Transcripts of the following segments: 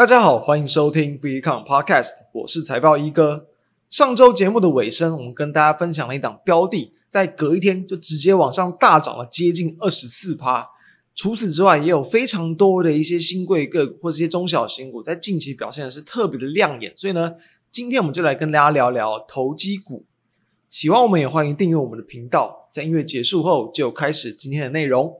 大家好，欢迎收听 Become Podcast，我是财报一哥。上周节目的尾声，我们跟大家分享了一档标的，在隔一天就直接往上大涨了接近二十四趴。除此之外，也有非常多的一些新贵个股或者一些中小型股，在近期表现的是特别的亮眼。所以呢，今天我们就来跟大家聊聊投机股。喜欢我们也欢迎订阅我们的频道。在音乐结束后，就开始今天的内容。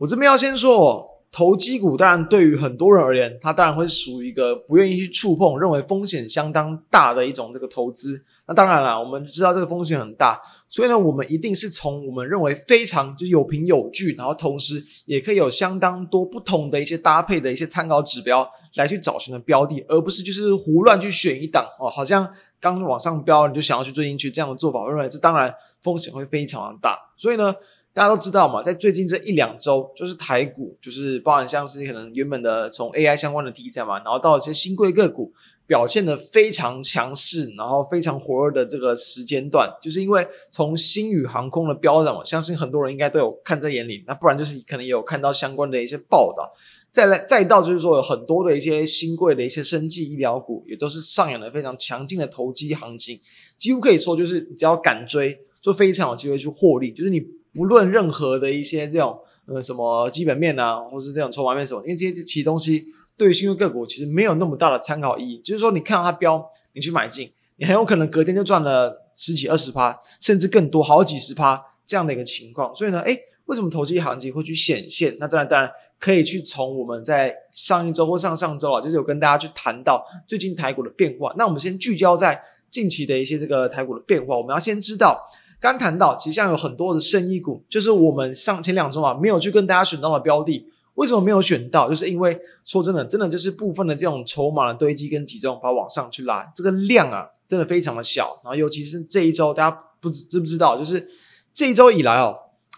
我这边要先说，投机股当然对于很多人而言，它当然会属于一个不愿意去触碰、认为风险相当大的一种这个投资。那当然了，我们知道这个风险很大，所以呢，我们一定是从我们认为非常就有凭有据，然后同时也可以有相当多不同的一些搭配的一些参考指标来去找寻的标的，而不是就是胡乱去选一档哦，好像刚往上飙你就想要去追进去这样的做法，我认为这当然风险会非常的大。所以呢。大家都知道嘛，在最近这一两周，就是台股，就是包含像是可能原本的从 AI 相关的题材嘛，然后到一些新贵个股表现得非常强势，然后非常火热的这个时间段，就是因为从星宇航空的飙涨，我相信很多人应该都有看在眼里，那不然就是可能也有看到相关的一些报道。再来再到就是说有很多的一些新贵的一些生技医疗股，也都是上演了非常强劲的投机行情，几乎可以说就是你只要敢追，就非常有机会去获利，就是你。不论任何的一些这种呃什么基本面啊，或是这种筹码面什么，因为这些其实东西对于新兴个股其实没有那么大的参考意义。就是说，你看到它飙，你去买进，你很有可能隔天就赚了十几二十趴，甚至更多好几十趴这样的一个情况。所以呢，诶，为什么投机行情会去显现？那当然当然可以去从我们在上一周或上上周啊，就是有跟大家去谈到最近台股的变化。那我们先聚焦在近期的一些这个台股的变化，我们要先知道。刚谈到，其实像有很多的生意股，就是我们上前两周啊没有去跟大家选到的标的，为什么没有选到？就是因为说真的，真的就是部分的这种筹码的堆积跟集中，把它往上去拉，这个量啊真的非常的小。然后尤其是这一周，大家不知知不知道，就是这一周以来哦，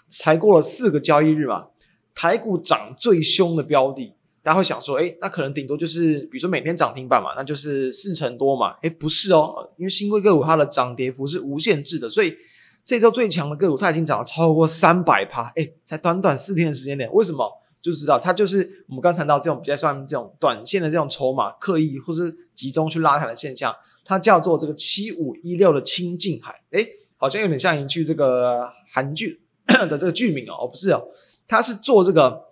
才过了四个交易日嘛，台股涨最凶的标的，大家会想说，诶，那可能顶多就是比如说每天涨停板嘛，那就是四成多嘛。诶，不是哦，因为新贵个股它的涨跌幅是无限制的，所以。这周最强的个股，它已经涨了超过三百趴，诶，才短短四天的时间点，为什么？就知道它就是我们刚谈到这种比较算这种短线的这种筹码刻意或是集中去拉抬的现象，它叫做这个七五一六的清净海，诶，好像有点像一句这个韩剧 的这个剧名哦，不是哦，它是做这个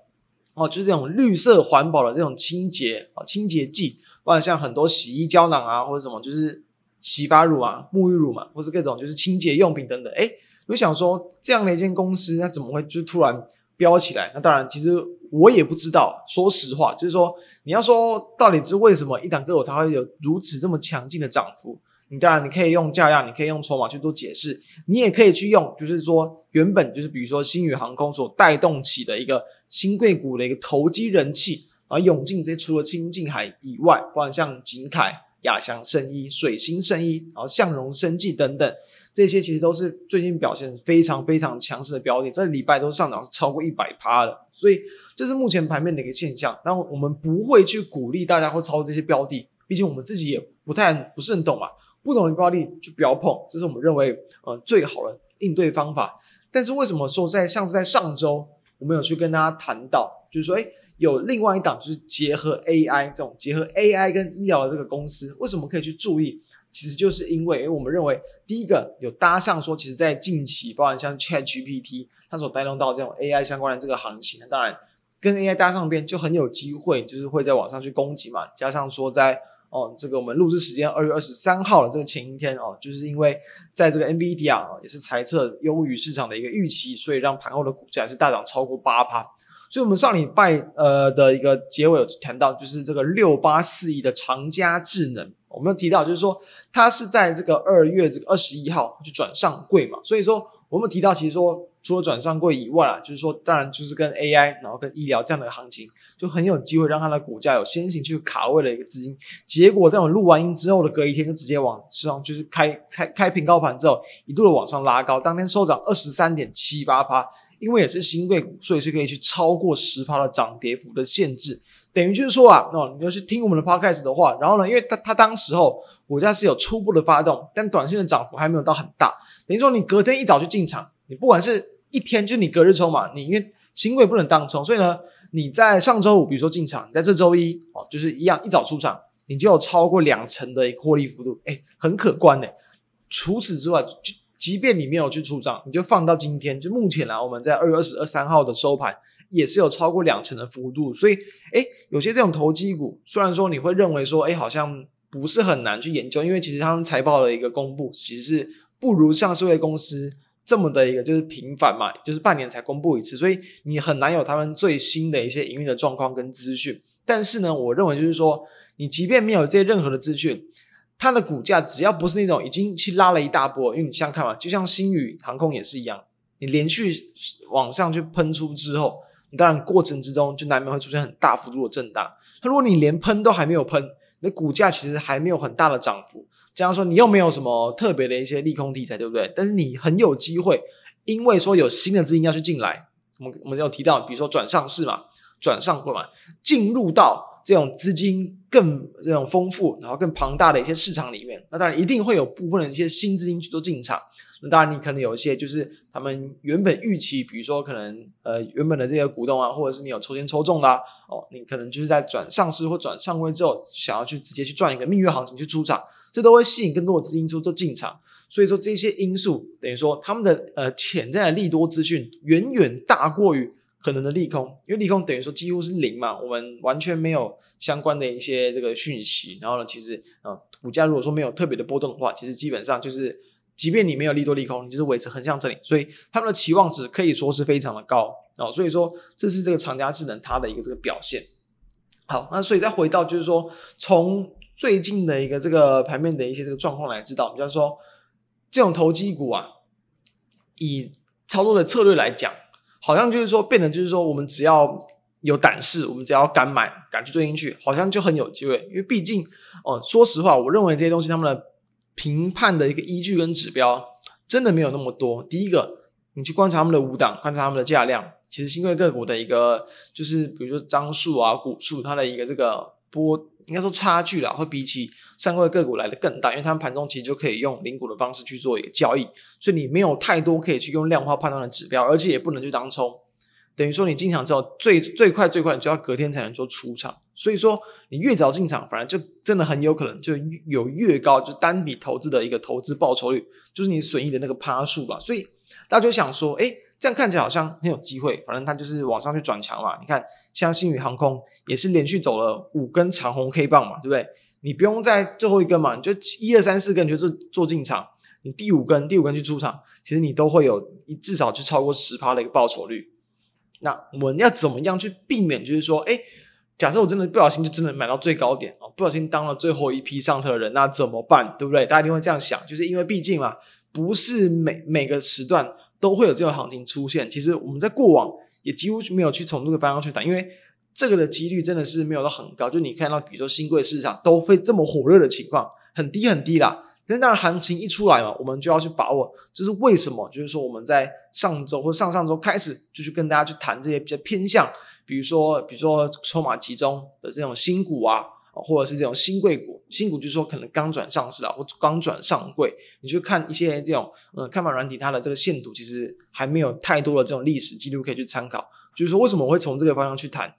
哦，就是这种绿色环保的这种清洁哦，清洁剂，或者像很多洗衣胶囊啊或者什么，就是。洗发乳啊，沐浴乳嘛，或是各种就是清洁用品等等。诶，我想说这样的一间公司，它怎么会就突然飙起来？那当然，其实我也不知道。说实话，就是说你要说到底是为什么一档个股它会有如此这么强劲的涨幅？你当然你可以用价量，你可以用筹码去做解释，你也可以去用，就是说原本就是比如说星宇航空所带动起的一个新贵股的一个投机人气，而涌进这些除了清净海以外，包括像景凯。亚翔生医、水星生医，然后向荣生技等等，这些其实都是最近表现非常非常强势的标的，这礼拜都上涨是超过一百趴的，所以这是目前盘面的一个现象。那我们不会去鼓励大家会操作这些标的，毕竟我们自己也不太不是很懂嘛，不懂的标的就不要碰，这是我们认为呃最好的应对方法。但是为什么说在像是在上周，我们有去跟大家谈到，就是说，诶有另外一档，就是结合 AI 这种结合 AI 跟医疗的这个公司，为什么可以去注意？其实就是因为，我们认为，第一个有搭上说，其实在近期，包含像 ChatGPT 它所带动到这种 AI 相关的这个行情，那当然跟 AI 搭上边就很有机会，就是会在网上去攻击嘛。加上说在哦，这个我们录制时间二月二十三号的这个前一天哦，就是因为在这个 NVIDIA 也是猜测优于市场的一个预期，所以让盘后的股价是大涨超过八趴。所以，我们上礼拜呃的一个结尾有谈到，就是这个六八四一的长佳智能，我们有提到，就是说它是在这个二月这个二十一号去转上柜嘛。所以说，我们提到，其实说除了转上柜以外啊，就是说，当然就是跟 AI，然后跟医疗这样的行情，就很有机会让它的股价有先行去卡位的一个资金。结果在我录完音之后的隔一天，就直接往上就是开开开平高盘之后，一度的往上拉高，当天收涨二十三点七八趴。因为也是新贵股，所以是可以去超过十趴的涨跌幅的限制。等于就是说啊，哦，你要去听我们的 podcast 的话，然后呢，因为它它当时候股价是有初步的发动，但短线的涨幅还没有到很大。等于说你隔天一早去进场，你不管是一天，就你隔日冲嘛，你因为新贵不能当冲，所以呢，你在上周五比如说进场，你在这周一哦，就是一样一早出场，你就有超过两成的一个获利幅度，诶，很可观诶。除此之外，就即便你没有去出账，你就放到今天，就目前来，我们在二月二十二三号的收盘。也是有超过两成的幅度，所以，诶，有些这种投机股，虽然说你会认为说，诶，好像不是很难去研究，因为其实他们财报的一个公布，其实是不如上市会公司这么的一个就是频繁嘛，就是半年才公布一次，所以你很难有他们最新的一些营运的状况跟资讯。但是呢，我认为就是说，你即便没有这些任何的资讯，它的股价只要不是那种已经去拉了一大波，因为你想看嘛，就像星宇航空也是一样，你连续往上去喷出之后。你当然，过程之中就难免会出现很大幅度的震荡。那如果你连喷都还没有喷，你的股价其实还没有很大的涨幅。这样说，你又没有什么特别的一些利空题材，对不对？但是你很有机会，因为说有新的资金要去进来。我们我们有提到，比如说转上市嘛，转上柜嘛，进入到这种资金更这种丰富，然后更庞大的一些市场里面。那当然一定会有部分的一些新资金去做进场。那当然，你可能有一些就是他们原本预期，比如说可能呃原本的这些股东啊，或者是你有抽签抽中的，哦，你可能就是在转上市或转上柜之后，想要去直接去赚一个蜜月行情去出场，这都会吸引更多的资金出做进场。所以说这些因素等于说他们的呃潜在的利多资讯远远大过于可能的利空，因为利空等于说几乎是零嘛，我们完全没有相关的一些这个讯息。然后呢，其实啊、股价如果说没有特别的波动的话，其实基本上就是。即便你没有利多利空，你就是维持横向整理，所以他们的期望值可以说是非常的高哦。所以说，这是这个长佳智能它的一个这个表现。好，那所以再回到就是说，从最近的一个这个盘面的一些这个状况来知道，比方说这种投机股啊，以操作的策略来讲，好像就是说变得就是说，我们只要有胆识，我们只要敢买，敢去追进去，好像就很有机会。因为毕竟哦，说实话，我认为这些东西他们的。评判的一个依据跟指标真的没有那么多。第一个，你去观察他们的五档，观察他们的价量，其实新贵个股的一个就是比如说张数啊、股数，它的一个这个波应该说差距啦，会比起上柜个股来的更大，因为他们盘中其实就可以用零股的方式去做一个交易，所以你没有太多可以去用量化判断的指标，而且也不能去当冲。等于说你进场之后，最最快最快你就要隔天才能做出场，所以说你越早进场，反而就真的很有可能就有越高，就是单笔投资的一个投资报酬率，就是你损益的那个趴数吧。所以大家就想说，诶，这样看起来好像很有机会，反正它就是往上去转强嘛。你看，像星宇航空也是连续走了五根长红 K 棒嘛，对不对？你不用在最后一根嘛，你就一二三四根就是做进场，你第五根第五根去出场，其实你都会有一至少就超过十趴的一个报酬率。那我们要怎么样去避免？就是说，诶，假设我真的不小心就真的买到最高点啊，不小心当了最后一批上车的人，那怎么办？对不对？大家一定会这样想，就是因为毕竟嘛，不是每每个时段都会有这种行情出现。其实我们在过往也几乎没有去从这个方向去谈，因为这个的几率真的是没有到很高。就你看到，比如说新贵市场都会这么火热的情况，很低很低啦。但当然，行情一出来嘛，我们就要去把握。就是为什么？就是说，我们在上周或上上周开始，就去跟大家去谈这些比较偏向，比如说，比如说筹码集中的这种新股啊，或者是这种新贵股。新股就是说，可能刚转上市啊，或刚转上柜，你去看一些这种，嗯，看盘软体它的这个线度，其实还没有太多的这种历史记录可以去参考。就是说，为什么我会从这个方向去谈？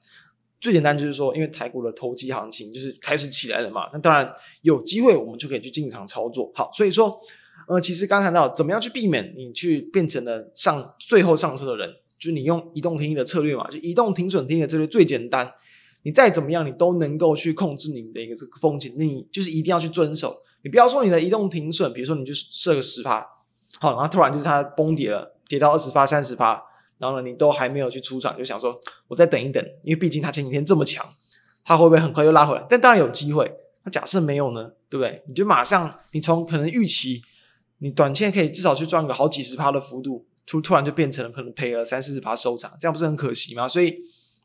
最简单就是说，因为台股的投机行情就是开始起来了嘛，那当然有机会，我们就可以去进场操作。好，所以说，呃，其实刚谈到怎么样去避免你去变成了上最后上车的人，就是你用移动停利的策略嘛，就移动停损停利的策略最简单，你再怎么样你都能够去控制你的一个这个风险，你就是一定要去遵守。你不要说你的移动停损，比如说你就设个十趴，好，然后突然就是它崩跌了，跌到二十趴、三十趴。然后呢，你都还没有去出场，就想说，我再等一等，因为毕竟它前几天这么强，它会不会很快又拉回来？但当然有机会。那假设没有呢，对不对？你就马上，你从可能预期，你短线可以至少去赚个好几十趴的幅度，突突然就变成了可能赔了三四十趴收场，这样不是很可惜吗？所以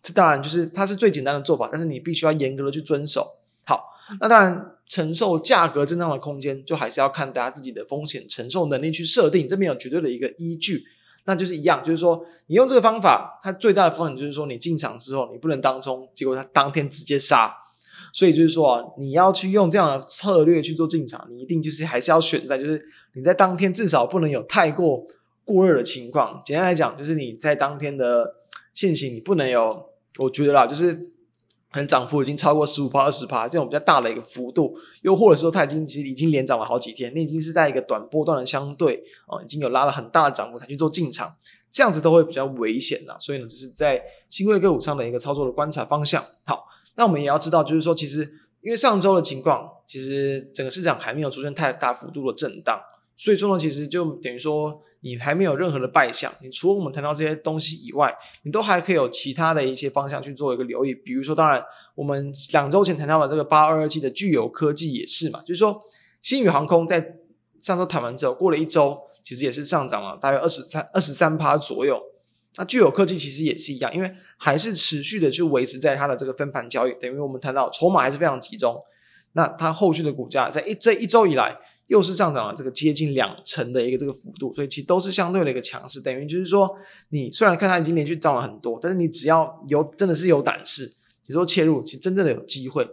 这当然就是它是最简单的做法，但是你必须要严格的去遵守。好，那当然承受价格震荡的空间，就还是要看大家自己的风险承受能力去设定，这边有绝对的一个依据。那就是一样，就是说你用这个方法，它最大的风险就是说你进场之后你不能当冲，结果它当天直接杀。所以就是说啊，你要去用这样的策略去做进场，你一定就是还是要选在就是你在当天至少不能有太过过热的情况。简单来讲，就是你在当天的现行你不能有，我觉得啦，就是。可能涨幅已经超过十五趴、二十趴这种比较大的一个幅度，又或者说它已经其实已经连涨了好几天，那已经是在一个短波段的相对、哦，已经有拉了很大的涨幅才去做进场，这样子都会比较危险啦。所以呢，这是在兴柜个股上的一个操作的观察方向。好，那我们也要知道，就是说，其实因为上周的情况，其实整个市场还没有出现太大幅度的震荡。所以说呢，其实就等于说，你还没有任何的败象。你除了我们谈到这些东西以外，你都还可以有其他的一些方向去做一个留意。比如说，当然我们两周前谈到的这个八二二七的聚友科技也是嘛，就是说星宇航空在上周谈完之后，过了一周，其实也是上涨了大约二十三二十三趴左右。那聚友科技其实也是一样，因为还是持续的去维持在它的这个分盘交易，等于我们谈到筹码还是非常集中。那它后续的股价在一这一周以来。又是上涨了这个接近两成的一个这个幅度，所以其实都是相对的一个强势。等于就是说，你虽然看它已经连续涨了很多，但是你只要有真的是有胆识，你说切入，其实真正的有机会，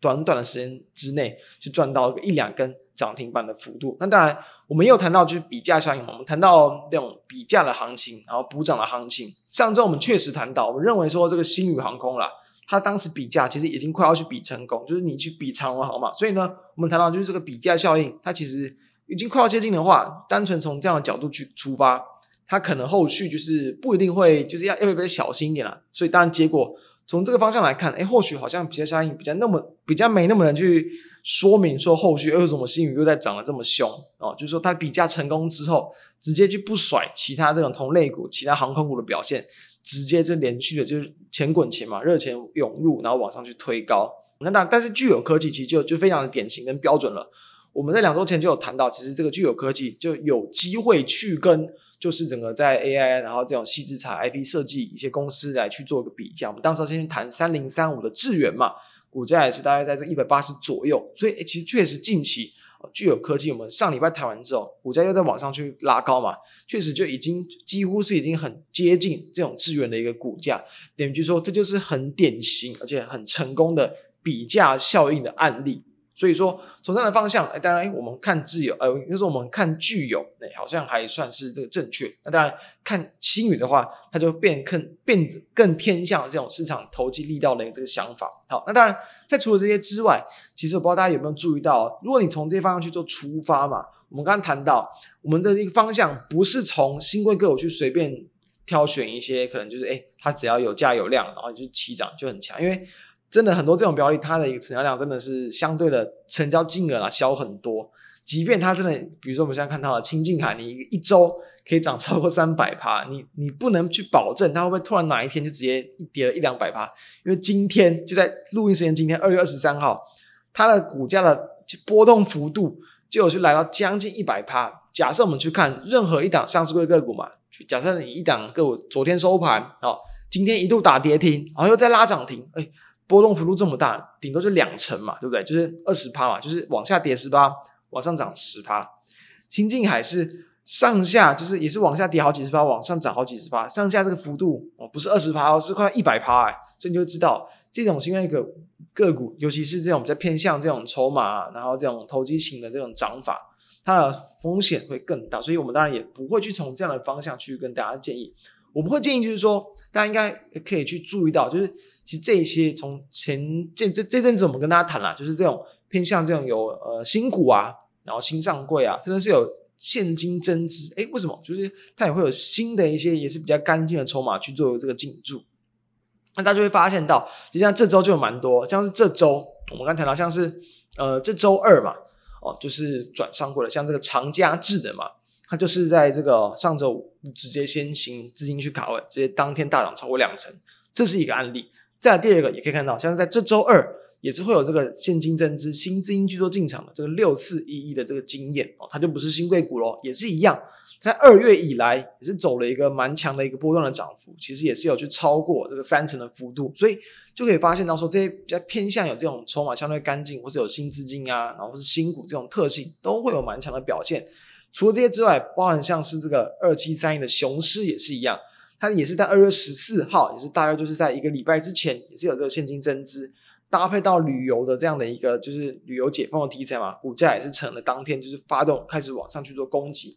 短短的时间之内去赚到一两根涨停板的幅度。那当然，我们又谈到就是比价效应嘛，我们谈到那种比价的行情，然后补涨的行情。上周我们确实谈到，我们认为说这个星宇航空啦。他当时比价其实已经快要去比成功，就是你去比长荣好嘛，所以呢，我们谈到就是这个比价效应，它其实已经快要接近的话，单纯从这样的角度去出发，它可能后续就是不一定会，就是要要不要小心一点啦。所以当然结果从这个方向来看，哎，或许好像比较效应比较那么比较没那么能去说明说后续为什么新宇又在涨得这么凶哦，就是说它比价成功之后，直接就不甩其他这种同类股、其他航空股的表现。直接就连续的，就是钱滚钱嘛，热钱涌入，然后往上去推高。那当然，但是聚友科技其实就就非常的典型跟标准了。我们在两周前就有谈到，其实这个聚友科技就有机会去跟就是整个在 AI 然后这种矽智财 IP 设计一些公司来去做一个比较。我们当时先去谈三零三五的智原嘛，股价也是大概在这一百八十左右，所以其实确实近期。具有科技，我们上礼拜谈完之后，股价又在往上去拉高嘛，确实就已经几乎是已经很接近这种资源的一个股价，等于就说这就是很典型而且很成功的比价效应的案例。所以说，从这样的方向，哎，当然，我们看自由，呃，就是我们看具有，哎，好像还算是这个正确。那当然，看新宇的话，它就变更变更偏向这种市场投机力道的这个想法。好，那当然，在除了这些之外，其实我不知道大家有没有注意到，如果你从这些方向去做出发嘛，我们刚刚谈到，我们的一个方向不是从兴柜个股去随便挑选一些，可能就是哎，它只要有价有量，然后就是起涨就很强，因为。真的很多这种标的，它的一个成交量真的是相对的成交金额啊小很多。即便它真的，比如说我们现在看到的清净海，你一周可以涨超过三百趴，你你不能去保证它会不会突然哪一天就直接跌了一两百趴。因为今天就在录音时间，今天二月二十三号，它的股价的波动幅度就有去来到将近一百趴。假设我们去看任何一档上市柜个股嘛，假设你一档个股昨天收盘，哦，今天一度打跌停，然后又再拉涨停，哎。波动幅度这么大，顶多就两成嘛，对不对？就是二十趴嘛，就是往下跌十趴，往上涨十趴。清净海是上下，就是也是往下跌好几十趴，往上涨好几十趴，上下这个幅度哦，不是二十趴哦，是快一百趴哎。所以你就知道这种新一个个股，尤其是这种比较偏向这种筹码，然后这种投机型的这种涨法，它的风险会更大。所以我们当然也不会去从这样的方向去跟大家建议。我们会建议就是说，大家应该可以去注意到，就是。其实这一些从前这这这阵子我们跟大家谈了，就是这种偏向这种有呃新股啊，然后新上柜啊，真的是有现金增资。诶，为什么？就是它也会有新的一些也是比较干净的筹码去做这个进驻。那大家就会发现到，就像这周就有蛮多，像是这周我们刚谈到，像是呃这周二嘛，哦就是转上柜的，像这个长嘉智的嘛，它就是在这个上周五直接先行资金去卡位，直接当天大涨超过两成，这是一个案例。再来第二个也可以看到，像是在这周二也是会有这个现金增资、新资金去做进场的这个六四一一的这个经验哦，它就不是新贵股咯，也是一样，在二月以来也是走了一个蛮强的一个波段的涨幅，其实也是有去超过这个三成的幅度，所以就可以发现到说这些比较偏向有这种筹码相对干净，或是有新资金啊，然后是新股这种特性，都会有蛮强的表现。除了这些之外，包含像是这个二七三一的雄狮也是一样，它也是在二月十四号，也是大概就是在一个礼拜之前，也是有这个现金增资，搭配到旅游的这样的一个就是旅游解封的题材嘛，股价也是成了当天就是发动开始往上去做攻击。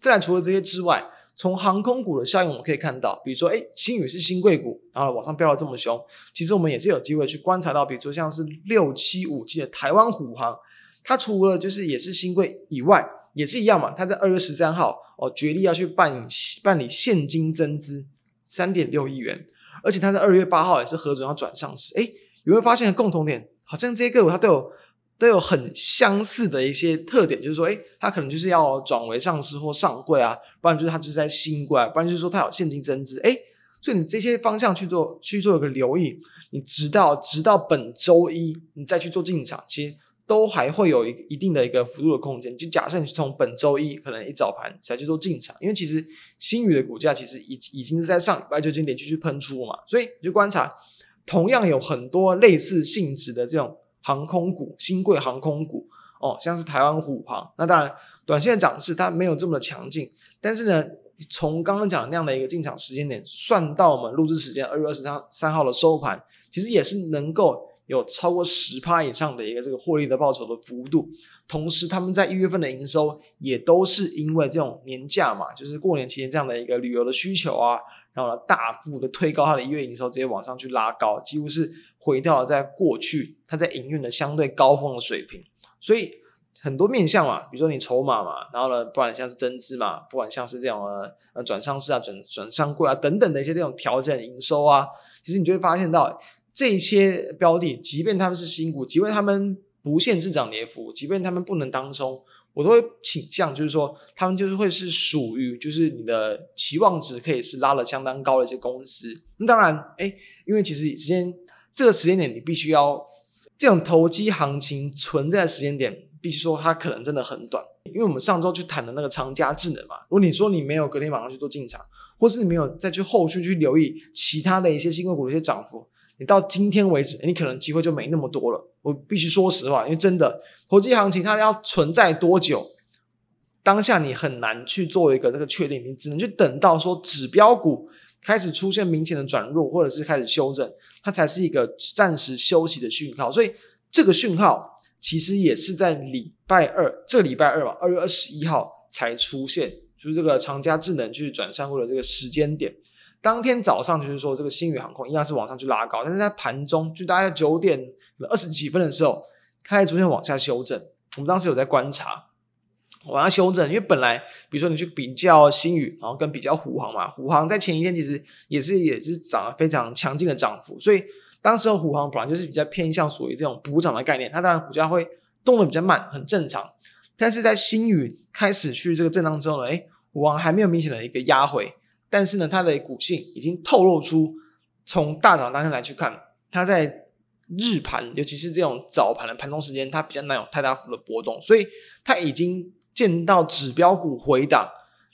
再来，除了这些之外，从航空股的效应我们可以看到，比如说，哎，新宇是新贵股，然后往上飙得这么凶，其实我们也是有机会去观察到，比如说像是六七五七的台湾虎航，它除了就是也是新贵以外，也是一样嘛，它在二月十三号哦，决定要去办办理现金增资三点六亿元，而且它在二月八号也是核准要转上市，哎，有没有发现共同点？好像这些个股它都有。都有很相似的一些特点，就是说，诶，它可能就是要转为上市或上柜啊，不然就是它就是在新柜啊，不然就是说它有现金增资，诶，所以你这些方向去做去做一个留意，你直到直到本周一你再去做进场，其实都还会有一一定的一个幅度的空间。就假设你从本周一可能一早盘才去做进场，因为其实新宇的股价其实已已经是在上礼拜就已经连续去喷出嘛，所以你就观察，同样有很多类似性质的这种。航空股，新贵航空股哦，像是台湾虎航，那当然短线的涨势它没有这么的强劲，但是呢，从刚刚讲的那样的一个进场时间点算到我们录制时间二月二十三三号的收盘，其实也是能够有超过十趴以上的一个这个获利的报酬的幅度。同时，他们在一月份的营收也都是因为这种年假嘛，就是过年期间这样的一个旅游的需求啊，然后呢大幅的推高它的一月营收，直接往上去拉高，几乎是。回到了在过去它在营运的相对高峰的水平，所以很多面向嘛，比如说你筹码嘛，然后呢，不管像是增资嘛，不管像是这种呃转上市啊、转转上柜啊等等的一些这种调整营收啊，其实你就会发现到这些标的，即便他们是新股，即便他们不限制涨跌幅，即便他们不能当冲，我都会倾向就是说，他们就是会是属于就是你的期望值可以是拉了相当高的一些公司。那当然，哎，因为其实时间。这个时间点，你必须要这种投机行情存在的时间点，必须说它可能真的很短。因为我们上周去谈的那个长佳智能嘛，如果你说你没有隔天马上去做进场，或是你没有再去后续去留意其他的一些新个股的一些涨幅，你到今天为止，你可能机会就没那么多了。我必须说实话，因为真的投机行情它要存在多久，当下你很难去做一个这个确定，你只能去等到说指标股。开始出现明显的转弱，或者是开始修正，它才是一个暂时休息的讯号。所以这个讯号其实也是在礼拜二，这个礼拜二吧，二月二十一号才出现，就是这个长佳智能去转上柜的这个时间点。当天早上就是说这个星宇航空一样是往上去拉高，但是在盘中就大概九点二十几分的时候开始逐渐往下修正。我们当时有在观察。往下修正，因为本来比如说你去比较星宇，然后跟比较虎航嘛，虎航在前一天其实也是也是涨了非常强劲的涨幅，所以当时虎航本来就是比较偏向属于这种补涨的概念，它当然股价会动得比较慢，很正常。但是在星宇开始去这个震荡之后呢，诶，虎航还没有明显的一个压回，但是呢，它的股性已经透露出，从大涨当天来去看，它在日盘，尤其是这种早盘的盘中时间，它比较难有太大幅的波动，所以它已经。见到指标股回档，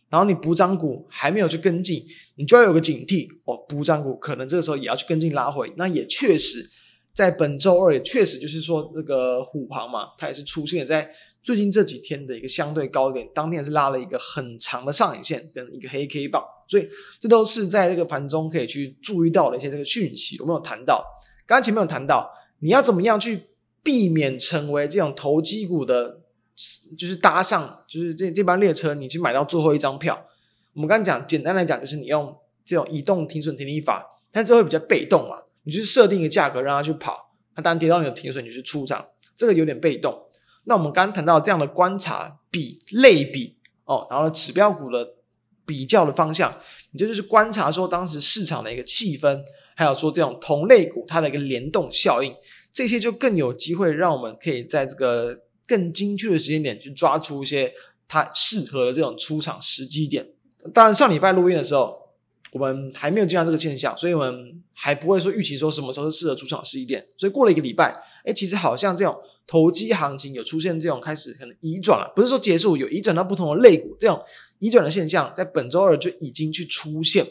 然后你补涨股还没有去跟进，你就要有个警惕哦。补涨股可能这个时候也要去跟进拉回。那也确实，在本周二也确实就是说这个虎航嘛，它也是出现在最近这几天的一个相对高点，当天也是拉了一个很长的上影线跟一个黑 K 棒，所以这都是在这个盘中可以去注意到的一些这个讯息。我们有谈到，刚刚前面有谈到，你要怎么样去避免成为这种投机股的。就是搭上，就是这这班列车，你去买到最后一张票。我们刚刚讲，简单来讲，就是你用这种移动停损停利法，但这会比较被动嘛。你就是设定一个价格让它去跑，它当然跌到你的停损，你就是出场，这个有点被动。那我们刚刚谈到这样的观察比类比哦，然后呢指标股的比较的方向，你就就是观察说当时市场的一个气氛，还有说这种同类股它的一个联动效应，这些就更有机会让我们可以在这个。更精确的时间点去抓出一些它适合的这种出场时机点。当然，上礼拜录音的时候，我们还没有见到这个现象，所以我们还不会说预期说什么时候是适合出场时机点。所以过了一个礼拜，哎，其实好像这种投机行情有出现这种开始可能移转了，不是说结束，有移转到不同的类股，这种移转的现象在本周二就已经去出现。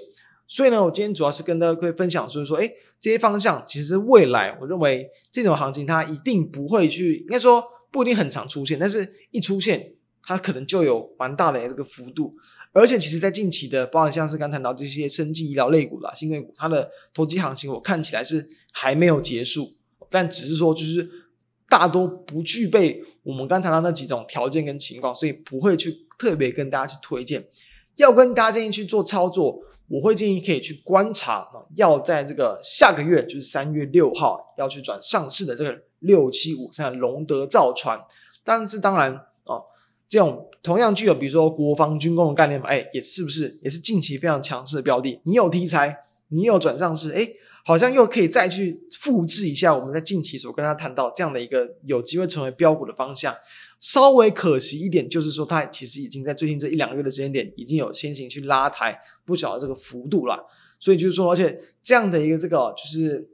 所以呢，我今天主要是跟大家会分享，就是说，哎，这些方向其实未来我认为这种行情它一定不会去，应该说。不一定很常出现，但是一出现，它可能就有蛮大的这个幅度。而且其实，在近期的，包含像是刚谈到这些生技医疗类股啦、新贵股，它的投机行情，我看起来是还没有结束，但只是说就是大多不具备我们刚谈到那几种条件跟情况，所以不会去特别跟大家去推荐。要跟大家建议去做操作，我会建议可以去观察啊，要在这个下个月，就是三月六号要去转上市的这个六七五三龙德造船，但是当然哦，这种同样具有比如说国防军工的概念嘛，哎，也是不是也是近期非常强势的标的？你有题材，你有转上市，哎，好像又可以再去复制一下我们在近期所跟他谈到这样的一个有机会成为标股的方向。稍微可惜一点，就是说它其实已经在最近这一两个月的时间点，已经有先行去拉抬不小的这个幅度了。所以就是说，而且这样的一个这个就是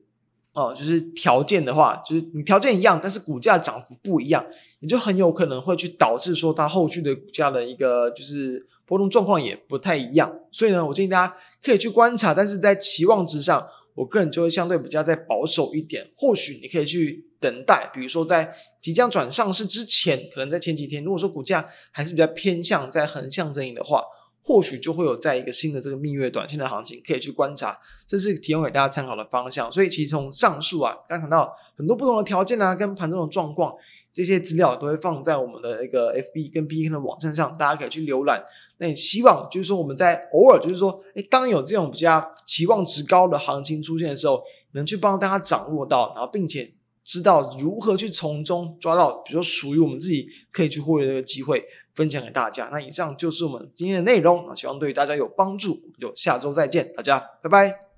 哦，就是条件的话，就是你条件一样，但是股价涨幅不一样，你就很有可能会去导致说它后续的股价的一个就是波动状况也不太一样。所以呢，我建议大家可以去观察，但是在期望值上，我个人就会相对比较再保守一点。或许你可以去。等待，比如说在即将转上市之前，可能在前几天，如果说股价还是比较偏向在横向阵营的话，或许就会有在一个新的这个蜜月短线的行情可以去观察，这是提供给大家参考的方向。所以其实从上述啊，刚谈到很多不同的条件啊，跟盘中的状况，这些资料都会放在我们的一个 FB 跟 PK 的网站上，大家可以去浏览。那也希望就是说我们在偶尔就是说，诶，当有这种比较期望值高的行情出现的时候，能去帮大家掌握到，然后并且。知道如何去从中抓到，比如说属于我们自己可以去获得的机会，分享给大家。那以上就是我们今天的内容，希望对大家有帮助。我们就下周再见，大家拜拜。